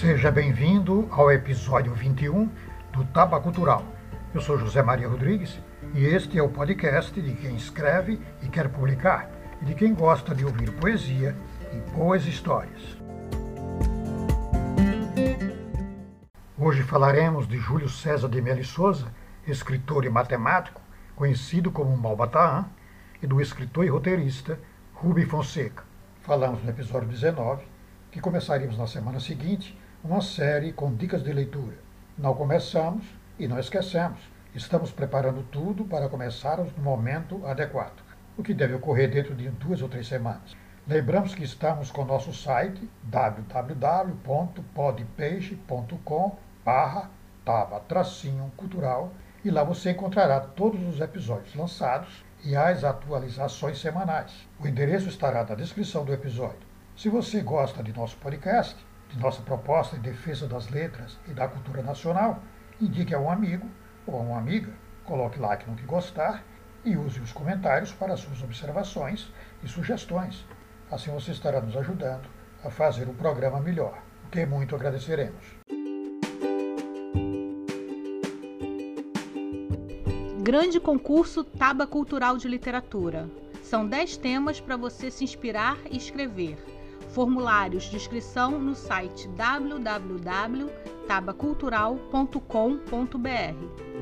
Seja bem-vindo ao episódio 21 do Taba Cultural. Eu sou José Maria Rodrigues e este é o podcast de quem escreve e quer publicar e de quem gosta de ouvir poesia e boas histórias. Hoje falaremos de Júlio César de Melo Souza, escritor e matemático, conhecido como Malbataan, e do escritor e roteirista Rubi Fonseca. Falamos no episódio 19 que começaríamos na semana seguinte uma série com dicas de leitura. Não começamos e não esquecemos. Estamos preparando tudo para começarmos no momento adequado, o que deve ocorrer dentro de duas ou três semanas. Lembramos que estamos com nosso site www.podpage.com barra taba tracinho cultural e lá você encontrará todos os episódios lançados e as atualizações semanais. O endereço estará na descrição do episódio. Se você gosta de nosso podcast, de nossa proposta em defesa das letras e da cultura nacional, indique a um amigo ou a uma amiga, coloque like no que gostar e use os comentários para suas observações e sugestões. Assim você estará nos ajudando a fazer o programa melhor, o que muito agradeceremos. Grande concurso Taba Cultural de Literatura. São 10 temas para você se inspirar e escrever. Formulários de inscrição no site www.tabacultural.com.br.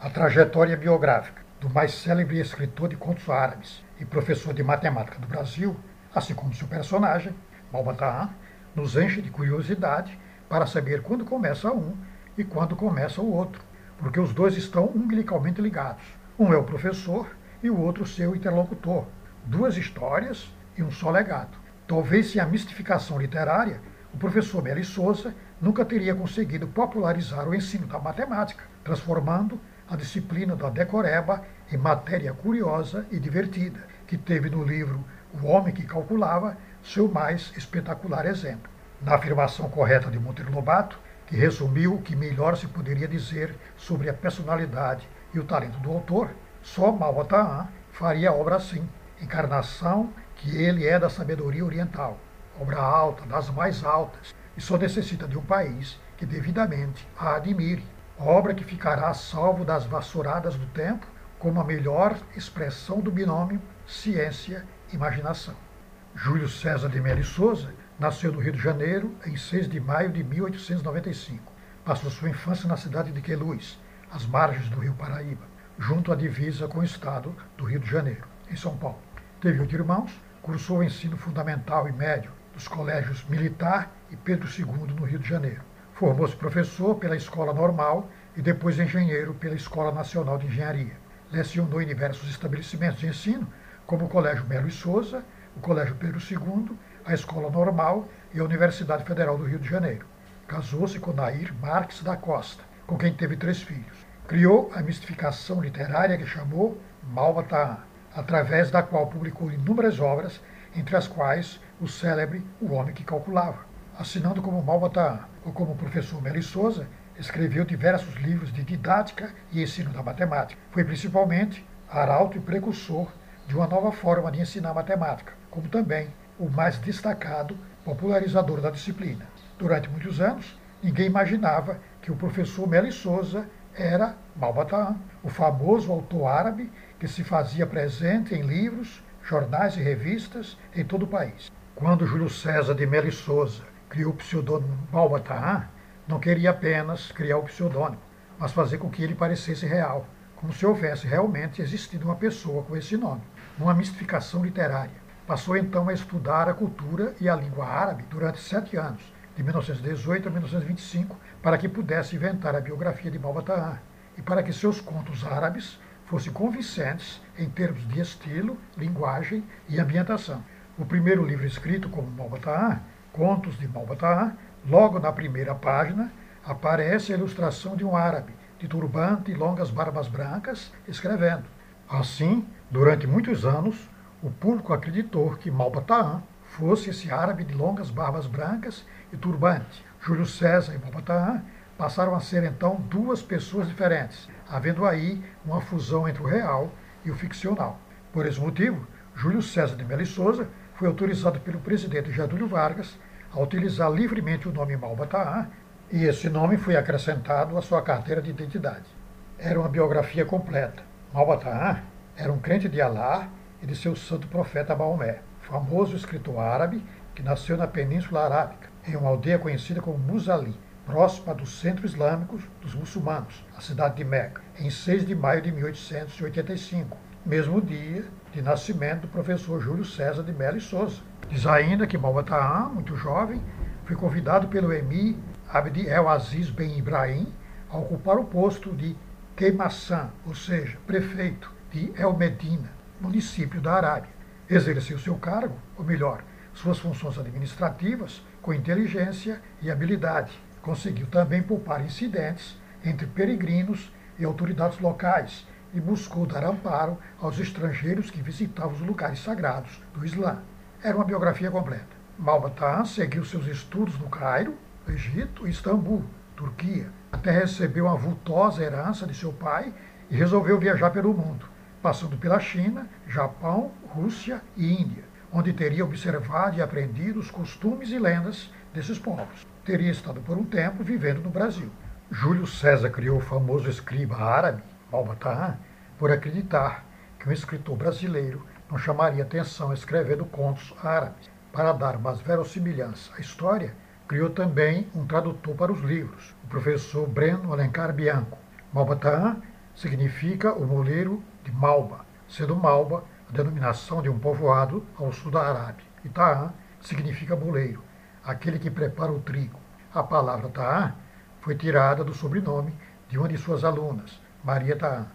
A trajetória biográfica do mais célebre escritor de contos árabes e professor de matemática do Brasil, assim como seu personagem, Malbataan, nos enche de curiosidade para saber quando começa um e quando começa o outro, porque os dois estão umbilicalmente ligados. Um é o professor e o outro seu interlocutor. Duas histórias e um só legado. Talvez sem a mistificação literária, o professor Meli Souza nunca teria conseguido popularizar o ensino da matemática, transformando a disciplina da decoreba em matéria curiosa e divertida, que teve no livro O Homem que Calculava seu mais espetacular exemplo. Na afirmação correta de Monteiro Lobato, que resumiu o que melhor se poderia dizer sobre a personalidade e o talento do autor, só Malbataan faria a obra assim, encarnação que ele é da sabedoria oriental, obra alta, das mais altas, e só necessita de um país que devidamente a admire, obra que ficará salvo das vassouradas do tempo como a melhor expressão do binômio ciência-imaginação. Júlio César de Melo Souza Nasceu no Rio de Janeiro em 6 de maio de 1895. Passou sua infância na cidade de Queluz, às margens do rio Paraíba, junto à divisa com o estado do Rio de Janeiro, em São Paulo. Teve oito irmãos, cursou o ensino fundamental e médio dos colégios Militar e Pedro II no Rio de Janeiro. Formou-se professor pela Escola Normal e depois engenheiro pela Escola Nacional de Engenharia. Lecionou em diversos estabelecimentos de ensino, como o Colégio Melo e Souza, o Colégio Pedro II a Escola Normal e a Universidade Federal do Rio de Janeiro. Casou-se com Nair Marques da Costa, com quem teve três filhos. Criou a mistificação literária que chamou Malbataan, através da qual publicou inúmeras obras, entre as quais o célebre O Homem que Calculava. Assinando como Malbataan ou como professor Meli Souza, escreveu diversos livros de didática e ensino da matemática. Foi principalmente arauto e precursor de uma nova forma de ensinar matemática, como também o mais destacado popularizador da disciplina. Durante muitos anos, ninguém imaginava que o professor Meli Souza era Malbataan, o famoso autor árabe que se fazia presente em livros, jornais e revistas em todo o país. Quando Júlio César de Meli Souza criou o pseudônimo Malbataan, não queria apenas criar o pseudônimo, mas fazer com que ele parecesse real, como se houvesse realmente existido uma pessoa com esse nome, numa mistificação literária. Passou então a estudar a cultura e a língua árabe durante sete anos, de 1918 a 1925, para que pudesse inventar a biografia de Malbataan e para que seus contos árabes fossem convincentes em termos de estilo, linguagem e ambientação. O primeiro livro escrito como Malbataan, Contos de Malbataan, logo na primeira página, aparece a ilustração de um árabe, de turbante e longas barbas brancas, escrevendo. Assim, durante muitos anos, o público acreditou que Malbataan fosse esse árabe de longas barbas brancas e turbante. Júlio César e Malbataan passaram a ser então duas pessoas diferentes, havendo aí uma fusão entre o real e o ficcional. Por esse motivo, Júlio César de Melo Souza foi autorizado pelo presidente Getúlio Vargas a utilizar livremente o nome Malbataan e esse nome foi acrescentado à sua carteira de identidade. Era uma biografia completa. Malbataan era um crente de Alá e de seu santo profeta Maomé, famoso escritor árabe que nasceu na Península Arábica, em uma aldeia conhecida como Musali, próxima do centro islâmico dos muçulmanos, a cidade de Meca, em 6 de maio de 1885, mesmo dia de nascimento do professor Júlio César de Mello e Souza. Diz ainda que Malbataan, muito jovem, foi convidado pelo emir Abd El Aziz Ben Ibrahim a ocupar o posto de Queimaçã, ou seja, prefeito de El Medina, município da Arábia. Exerceu seu cargo, ou melhor, suas funções administrativas, com inteligência e habilidade. Conseguiu também poupar incidentes entre peregrinos e autoridades locais e buscou dar amparo aos estrangeiros que visitavam os lugares sagrados do Islã. Era uma biografia completa. Malbatan seguiu seus estudos no Cairo, Egito e Istambul, Turquia, até receber uma vultosa herança de seu pai e resolveu viajar pelo mundo, passando pela China, Japão, Rússia e Índia, onde teria observado e aprendido os costumes e lendas desses povos. Teria estado por um tempo vivendo no Brasil. Júlio César criou o famoso escriba árabe, Malbataan, por acreditar que um escritor brasileiro não chamaria atenção escrevendo contos árabes. Para dar mais verossimilhança à história, criou também um tradutor para os livros, o professor Breno Alencar Bianco. Malbataan significa o moleiro de Malba, sendo Malba a denominação de um povoado ao sul da Arábia. E Taan significa moleiro, aquele que prepara o trigo. A palavra Taan foi tirada do sobrenome de uma de suas alunas, Maria Taan.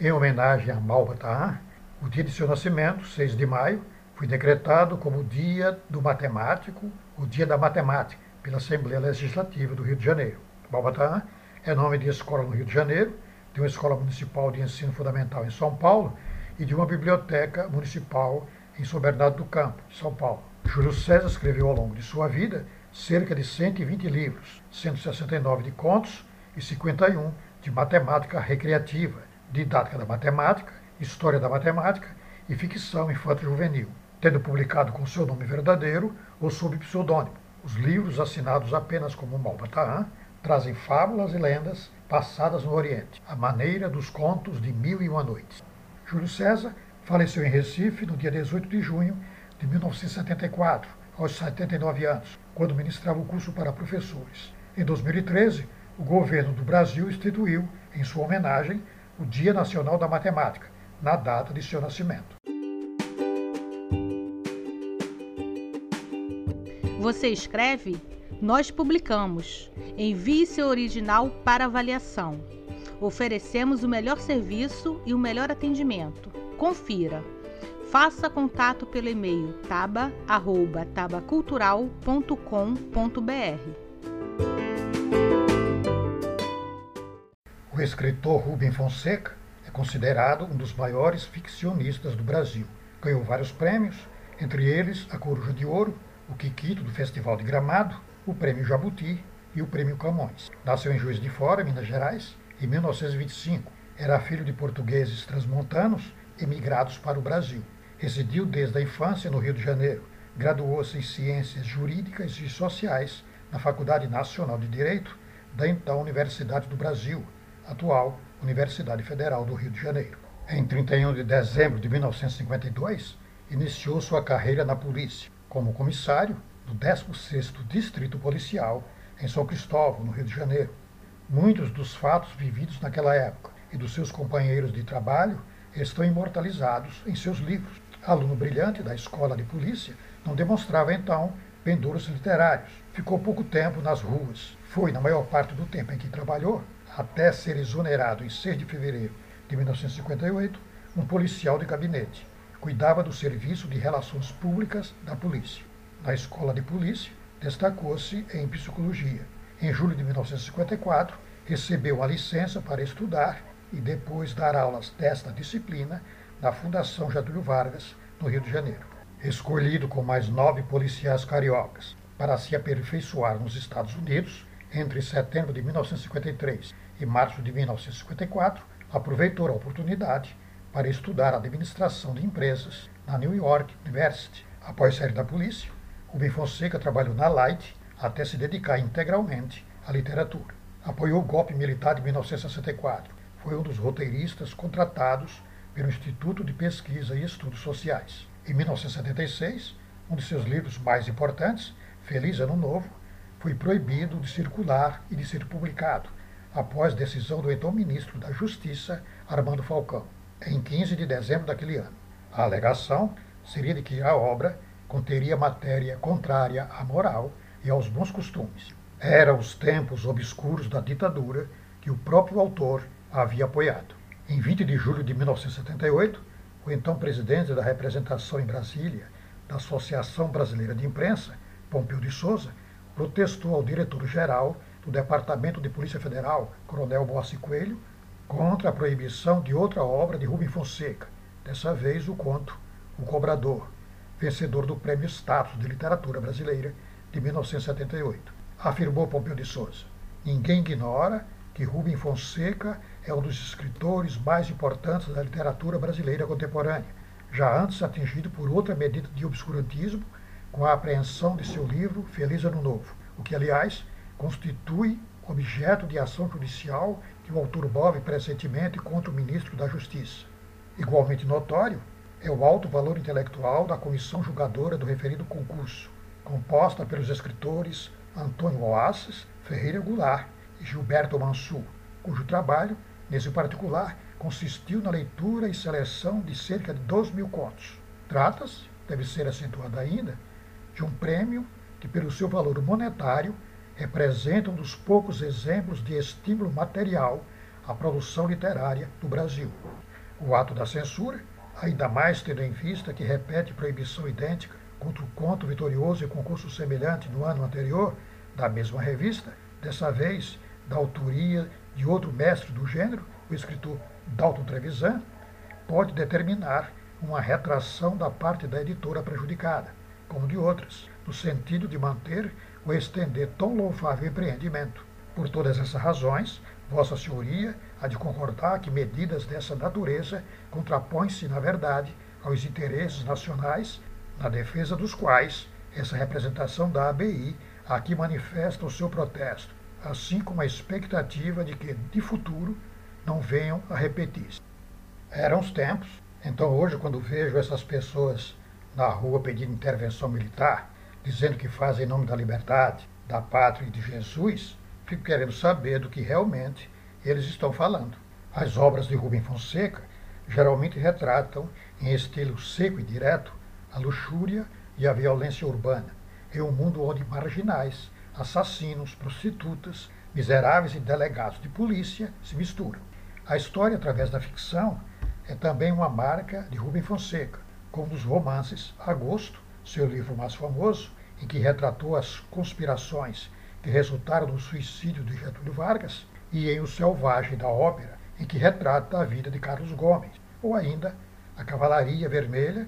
Em homenagem a Malba Taan, o dia de seu nascimento, 6 de maio, foi decretado como o Dia do Matemático, o Dia da Matemática, pela Assembleia Legislativa do Rio de Janeiro. Malba é nome de escola no Rio de Janeiro, de uma escola municipal de ensino fundamental em São Paulo e de uma biblioteca municipal em São Bernardo do Campo, São Paulo. Júlio César escreveu ao longo de sua vida cerca de 120 livros, 169 de contos e 51 de matemática recreativa, didática da matemática, história da matemática e ficção infanto-juvenil, tendo publicado com seu nome verdadeiro ou sob pseudônimo. Os livros, assinados apenas como Malbataan, trazem fábulas e lendas passadas no Oriente, à maneira dos contos de Mil e Uma Noites. Júlio César faleceu em Recife no dia 18 de junho de 1974, aos 79 anos, quando ministrava o curso para professores. Em 2013, o governo do Brasil instituiu, em sua homenagem, o Dia Nacional da Matemática, na data de seu nascimento. Você escreve? Nós publicamos. Envie seu original para avaliação. Oferecemos o melhor serviço e o melhor atendimento. Confira. Faça contato pelo e-mail taba@tabacultural.com.br. O escritor Rubem Fonseca é considerado um dos maiores ficcionistas do Brasil. Ganhou vários prêmios, entre eles a Coruja de Ouro, o Quiquito do Festival de Gramado, o Prêmio Jabuti e o Prêmio Camões. Nasceu em Juiz de Fora, Minas Gerais, em 1925. Era filho de portugueses transmontanos emigrados para o Brasil. Residiu desde a infância no Rio de Janeiro. Graduou-se em Ciências Jurídicas e Sociais na Faculdade Nacional de Direito da então Universidade do Brasil, atual Universidade Federal do Rio de Janeiro. Em 31 de dezembro de 1952, iniciou sua carreira na polícia, como comissário do 16º Distrito Policial em São Cristóvão, no Rio de Janeiro. Muitos dos fatos vividos naquela época e dos seus companheiros de trabalho estão imortalizados em seus livros. Aluno brilhante da escola de polícia, não demonstrava então pendores literários. Ficou pouco tempo nas ruas. Foi, na maior parte do tempo em que trabalhou, até ser exonerado em 6 de fevereiro de 1958, um policial de gabinete. Cuidava do serviço de relações públicas da polícia. Na escola de polícia, destacou-se em psicologia. Em julho de 1954, recebeu a licença para estudar e depois dar aulas desta disciplina na Fundação Getúlio Vargas, no Rio de Janeiro. Escolhido com mais nove policiais cariocas para se aperfeiçoar nos Estados Unidos, entre setembro de 1953 e março de 1954, aproveitou a oportunidade para estudar administração de empresas na New York University, Após sair da polícia, Rubem Fonseca trabalhou na Light até se dedicar integralmente à literatura. Apoiou o golpe militar de 1964. Foi um dos roteiristas contratados pelo Instituto de Pesquisa e Estudos Sociais. Em 1976, um de seus livros mais importantes, Feliz Ano Novo, foi proibido de circular e de ser publicado, após decisão do então ministro da Justiça, Armando Falcão, em 15 de dezembro daquele ano. A alegação seria de que a obra conteria matéria contrária à moral e aos bons costumes. Eram os tempos obscuros da ditadura que o próprio autor havia apoiado. Em 20 de julho de 1978, o então presidente da representação em Brasília da Associação Brasileira de Imprensa, Pompeu de Souza, protestou ao diretor-geral do Departamento de Polícia Federal, Coronel Bossi Coelho, contra a proibição de outra obra de Rubem Fonseca, dessa vez o conto O Cobrador, vencedor do Prêmio Status de Literatura Brasileira de 1978. Afirmou Pompeu de Souza. Ninguém ignora que Rubem Fonseca é um dos escritores mais importantes da literatura brasileira contemporânea, já antes atingido por outra medida de obscurantismo com a apreensão de seu livro Feliz Ano Novo, o que, aliás, constitui objeto de ação judicial que o autor move presentemente contra o ministro da Justiça. Igualmente notório é o alto valor intelectual da comissão julgadora do referido concurso, composta pelos escritores Antônio Oasses, Ferreira Goulart e Gilberto Mansur, cujo trabalho, nesse particular, consistiu na leitura e seleção de cerca de 2 mil contos. Trata-se, deve ser acentuado ainda, de um prêmio que, pelo seu valor monetário, representa um dos poucos exemplos de estímulo material à produção literária do Brasil. O ato da censura, ainda mais tendo em vista que repete proibição idêntica contra o conto vitorioso e concurso semelhante no ano anterior, da mesma revista, dessa vez da autoria de outro mestre do gênero, o escritor Dalton Trevisan, pode determinar uma retração da parte da editora prejudicada, como de outras, no sentido de manter ou estender tão louvável empreendimento. Por todas essas razões, Vossa Senhoria há de concordar que medidas dessa natureza contrapõem-se, na verdade, aos interesses nacionais, na defesa dos quais essa representação da ABI aqui manifesta o seu protesto, assim como a expectativa de que, de futuro, não venham a repetir-se. Eram os tempos, então hoje, quando vejo essas pessoas na rua pedindo intervenção militar, dizendo que fazem em nome da liberdade, da pátria e de Jesus, fico querendo saber do que realmente eles estão falando. As obras de Rubem Fonseca geralmente retratam, em estilo seco e direto, a luxúria e a violência urbana, em um mundo onde marginais, assassinos, prostitutas, miseráveis e delegados de polícia se misturam. A história, através da ficção, é também uma marca de Rubem Fonseca, como nos romances Agosto, seu livro mais famoso, em que retratou as conspirações que resultaram no suicídio de Getúlio Vargas, e em O Selvagem da Ópera, em que retrata a vida de Carlos Gomes, ou ainda A Cavalaria Vermelha,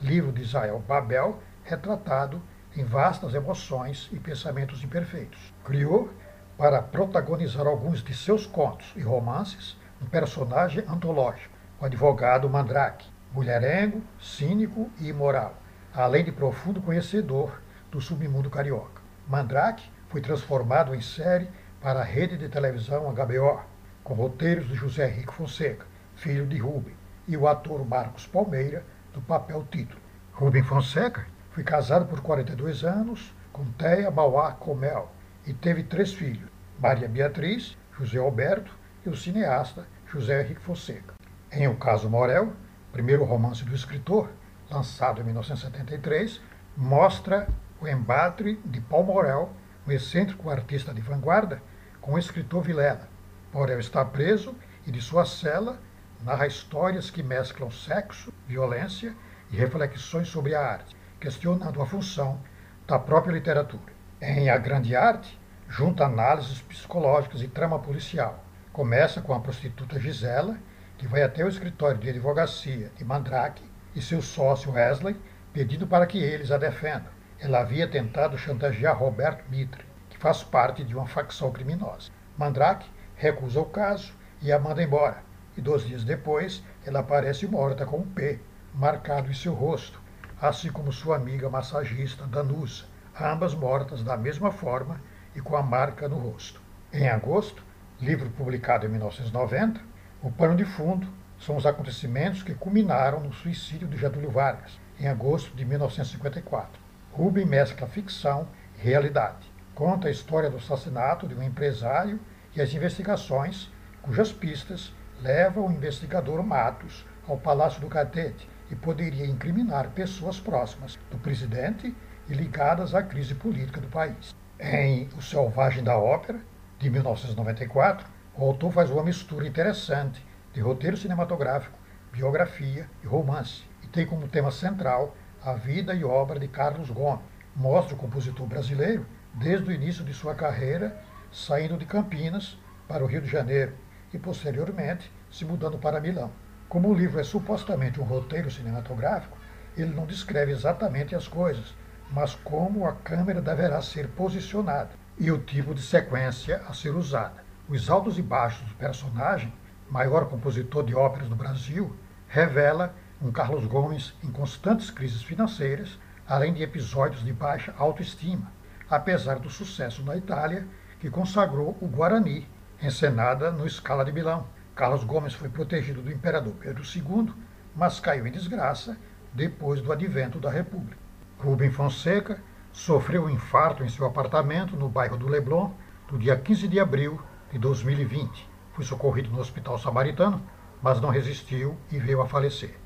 livro de Israel Babel, retratado em vastas emoções e pensamentos imperfeitos. Criou, para protagonizar alguns de seus contos e romances, um personagem antológico, o advogado Mandrake, mulherengo, cínico e imoral, além de profundo conhecedor do submundo carioca. Mandrake foi transformado em série para a rede de televisão HBO, com roteiros de José Henrique Fonseca, filho de Rubem, e o ator Marcos Palmeira, do papel título. Rubem Fonseca foi casado por 42 anos com Teia Mauá Comel e teve três filhos, Maria Beatriz, José Alberto e o cineasta José Henrique Fonseca. Em O Caso Morel, primeiro romance do escritor, lançado em 1973, mostra o embate de Paul Morel, um excêntrico artista de vanguarda, com o escritor Vilela. Morel está preso e de sua cela narra histórias que mesclam sexo, violência e reflexões sobre a arte, questionando a função da própria literatura. Em A Grande Arte, junta análises psicológicas e trama policial. Começa com a prostituta Gisela, que vai até o escritório de advocacia de Mandrake e seu sócio Wesley, pedindo para que eles a defendam. Ela havia tentado chantagear Roberto Mitre, que faz parte de uma facção criminosa. Mandrake recusa o caso e a manda embora. E dois dias depois, ela aparece morta com um P marcado em seu rosto, assim como sua amiga massagista Danusa, ambas mortas da mesma forma e com a marca no rosto. Em agosto, livro publicado em 1990, o pano de fundo são os acontecimentos que culminaram no suicídio de Getúlio Vargas, em agosto de 1954. Rubem mescla ficção e realidade. Conta a história do assassinato de um empresário e as investigações cujas pistas levam o investigador Matos ao Palácio do Catete e poderia incriminar pessoas próximas do presidente e ligadas à crise política do país. Em O Selvagem da Ópera, de 1994, o autor faz uma mistura interessante de roteiro cinematográfico, biografia e romance, e tem como tema central a vida e obra de Carlos Gomes. Mostra o compositor brasileiro desde o início de sua carreira, saindo de Campinas para o Rio de Janeiro e posteriormente se mudando para Milão. Como o livro é supostamente um roteiro cinematográfico, ele não descreve exatamente as coisas, mas como a câmera deverá ser posicionada e o tipo de sequência a ser usada. Os altos e baixos do personagem, maior compositor de óperas do Brasil, revela um Carlos Gomes em constantes crises financeiras, além de episódios de baixa autoestima, apesar do sucesso na Itália, que consagrou o Guarani, encenada no Scala de Milão. Carlos Gomes foi protegido do imperador Pedro II, mas caiu em desgraça depois do advento da República. Rubem Fonseca sofreu um infarto em seu apartamento no bairro do Leblon no dia 15 de abril de 2020. Foi socorrido no Hospital Samaritano, mas não resistiu e veio a falecer.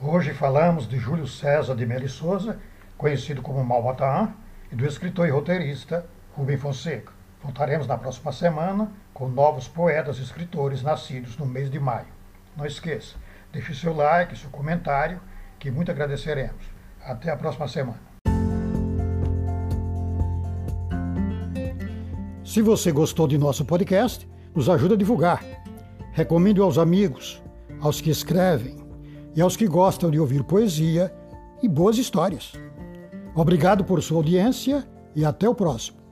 Hoje falamos de Júlio César de Melo Souza, conhecido como Malbataan, e do escritor e roteirista Rubem Fonseca. Voltaremos na próxima semana com novos poetas e escritores nascidos no mês de maio. Não esqueça, deixe seu like, seu comentário, que muito agradeceremos. Até a próxima semana. Se você gostou de nosso podcast, nos ajude a divulgar. Recomende aos amigos, aos que escrevem e aos que gostam de ouvir poesia e boas histórias. Obrigado por sua audiência e até o próximo.